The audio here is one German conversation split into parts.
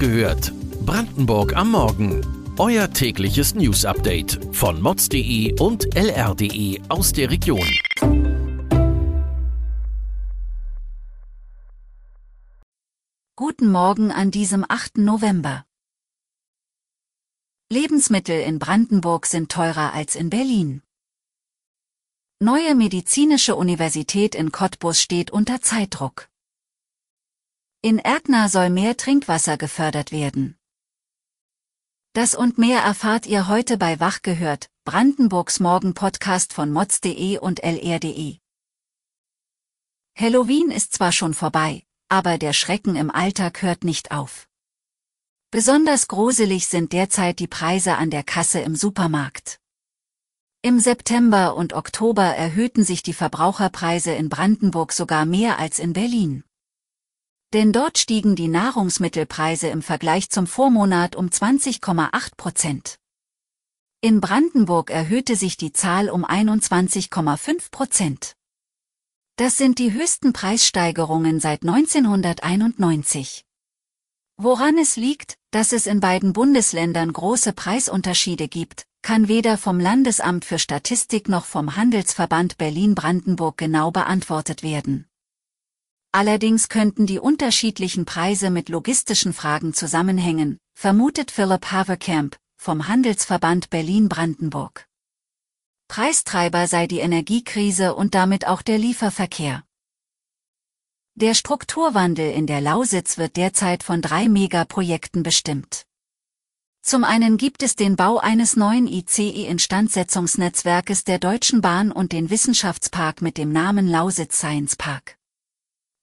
gehört. Brandenburg am Morgen. Euer tägliches News-Update von mods.de und lr.de aus der Region. Guten Morgen an diesem 8. November. Lebensmittel in Brandenburg sind teurer als in Berlin. Neue medizinische Universität in Cottbus steht unter Zeitdruck. In Erkner soll mehr Trinkwasser gefördert werden. Das und mehr erfahrt ihr heute bei Wach gehört, Brandenburgs Morgen-Podcast von mods.de und lr.de. Halloween ist zwar schon vorbei, aber der Schrecken im Alltag hört nicht auf. Besonders gruselig sind derzeit die Preise an der Kasse im Supermarkt. Im September und Oktober erhöhten sich die Verbraucherpreise in Brandenburg sogar mehr als in Berlin. Denn dort stiegen die Nahrungsmittelpreise im Vergleich zum Vormonat um 20,8 Prozent. In Brandenburg erhöhte sich die Zahl um 21,5 Prozent. Das sind die höchsten Preissteigerungen seit 1991. Woran es liegt, dass es in beiden Bundesländern große Preisunterschiede gibt, kann weder vom Landesamt für Statistik noch vom Handelsverband Berlin-Brandenburg genau beantwortet werden. Allerdings könnten die unterschiedlichen Preise mit logistischen Fragen zusammenhängen, vermutet Philipp Haverkamp vom Handelsverband Berlin-Brandenburg. Preistreiber sei die Energiekrise und damit auch der Lieferverkehr. Der Strukturwandel in der Lausitz wird derzeit von drei Megaprojekten bestimmt. Zum einen gibt es den Bau eines neuen ICE-Instandsetzungsnetzwerkes der Deutschen Bahn und den Wissenschaftspark mit dem Namen Lausitz Science Park.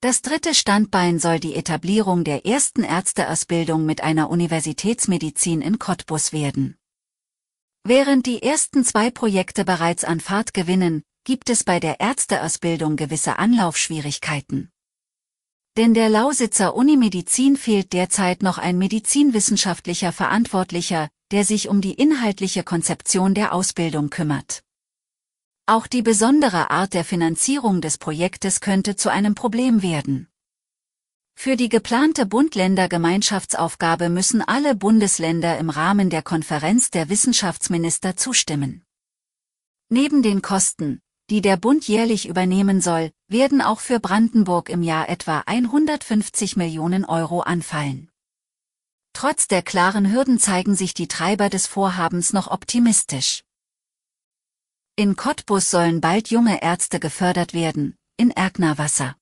Das dritte Standbein soll die Etablierung der ersten Ärzteausbildung mit einer Universitätsmedizin in Cottbus werden. Während die ersten zwei Projekte bereits an Fahrt gewinnen, gibt es bei der Ärzteausbildung gewisse Anlaufschwierigkeiten. Denn der Lausitzer Unimedizin fehlt derzeit noch ein medizinwissenschaftlicher Verantwortlicher, der sich um die inhaltliche Konzeption der Ausbildung kümmert. Auch die besondere Art der Finanzierung des Projektes könnte zu einem Problem werden. Für die geplante Bund-Länder-Gemeinschaftsaufgabe müssen alle Bundesländer im Rahmen der Konferenz der Wissenschaftsminister zustimmen. Neben den Kosten, die der Bund jährlich übernehmen soll, werden auch für Brandenburg im Jahr etwa 150 Millionen Euro anfallen. Trotz der klaren Hürden zeigen sich die Treiber des Vorhabens noch optimistisch. In Cottbus sollen bald junge Ärzte gefördert werden, in Erknerwasser.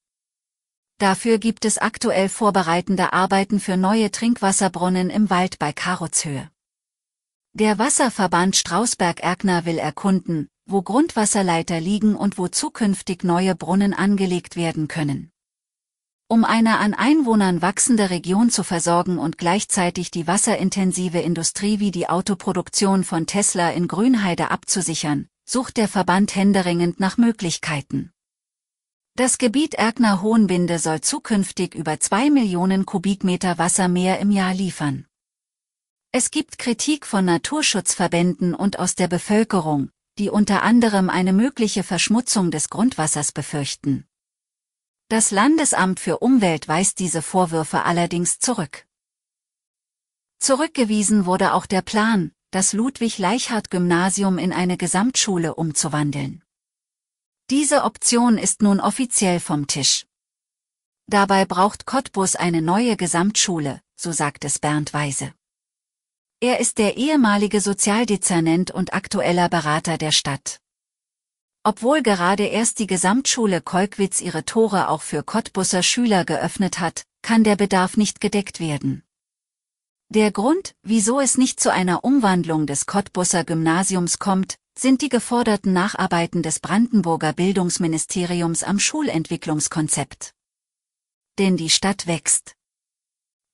Dafür gibt es aktuell vorbereitende Arbeiten für neue Trinkwasserbrunnen im Wald bei Karotshöhe. Der Wasserverband Strausberg-Erkner will erkunden, wo Grundwasserleiter liegen und wo zukünftig neue Brunnen angelegt werden können. Um eine an Einwohnern wachsende Region zu versorgen und gleichzeitig die wasserintensive Industrie wie die Autoproduktion von Tesla in Grünheide abzusichern, sucht der Verband händeringend nach Möglichkeiten. Das Gebiet Erkner Hohenbinde soll zukünftig über zwei Millionen Kubikmeter Wasser mehr im Jahr liefern. Es gibt Kritik von Naturschutzverbänden und aus der Bevölkerung, die unter anderem eine mögliche Verschmutzung des Grundwassers befürchten. Das Landesamt für Umwelt weist diese Vorwürfe allerdings zurück. Zurückgewiesen wurde auch der Plan, das Ludwig-Leichhardt-Gymnasium in eine Gesamtschule umzuwandeln. Diese Option ist nun offiziell vom Tisch. Dabei braucht Cottbus eine neue Gesamtschule, so sagt es Bernd Weise. Er ist der ehemalige Sozialdezernent und aktueller Berater der Stadt. Obwohl gerade erst die Gesamtschule Kolkwitz ihre Tore auch für Cottbusser Schüler geöffnet hat, kann der Bedarf nicht gedeckt werden. Der Grund, wieso es nicht zu einer Umwandlung des Cottbusser Gymnasiums kommt, sind die geforderten Nacharbeiten des Brandenburger Bildungsministeriums am Schulentwicklungskonzept. Denn die Stadt wächst.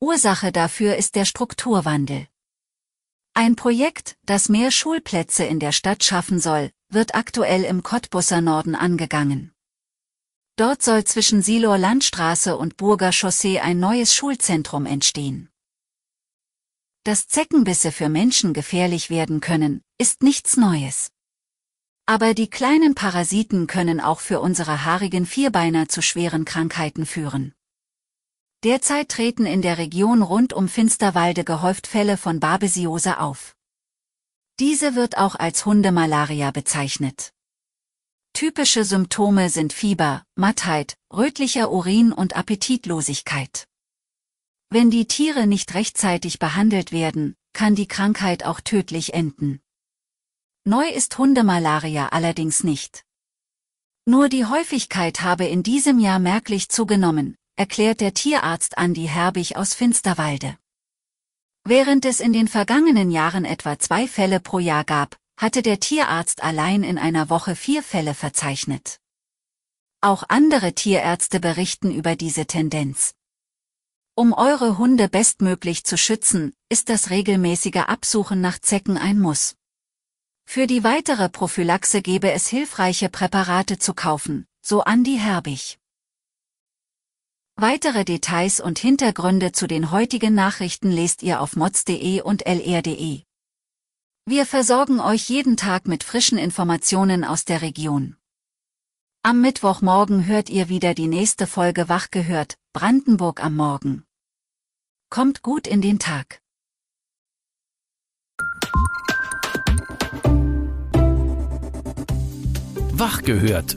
Ursache dafür ist der Strukturwandel. Ein Projekt, das mehr Schulplätze in der Stadt schaffen soll, wird aktuell im Cottbusser Norden angegangen. Dort soll zwischen Silor Landstraße und Burger Chaussee ein neues Schulzentrum entstehen. Dass Zeckenbisse für Menschen gefährlich werden können, ist nichts Neues. Aber die kleinen Parasiten können auch für unsere haarigen Vierbeiner zu schweren Krankheiten führen. Derzeit treten in der Region rund um Finsterwalde gehäuft Fälle von Babesiose auf. Diese wird auch als Hundemalaria bezeichnet. Typische Symptome sind Fieber, Mattheit, rötlicher Urin und Appetitlosigkeit. Wenn die Tiere nicht rechtzeitig behandelt werden, kann die Krankheit auch tödlich enden. Neu ist Hundemalaria allerdings nicht. Nur die Häufigkeit habe in diesem Jahr merklich zugenommen, erklärt der Tierarzt Andi Herbig aus Finsterwalde. Während es in den vergangenen Jahren etwa zwei Fälle pro Jahr gab, hatte der Tierarzt allein in einer Woche vier Fälle verzeichnet. Auch andere Tierärzte berichten über diese Tendenz. Um eure Hunde bestmöglich zu schützen, ist das regelmäßige Absuchen nach Zecken ein Muss. Für die weitere Prophylaxe gebe es hilfreiche Präparate zu kaufen, so Andi Herbig. Weitere Details und Hintergründe zu den heutigen Nachrichten lest ihr auf mods.de und lr.de. Wir versorgen euch jeden Tag mit frischen Informationen aus der Region. Am Mittwochmorgen hört ihr wieder die nächste Folge Wach gehört, Brandenburg am Morgen. Kommt gut in den Tag. Wach gehört.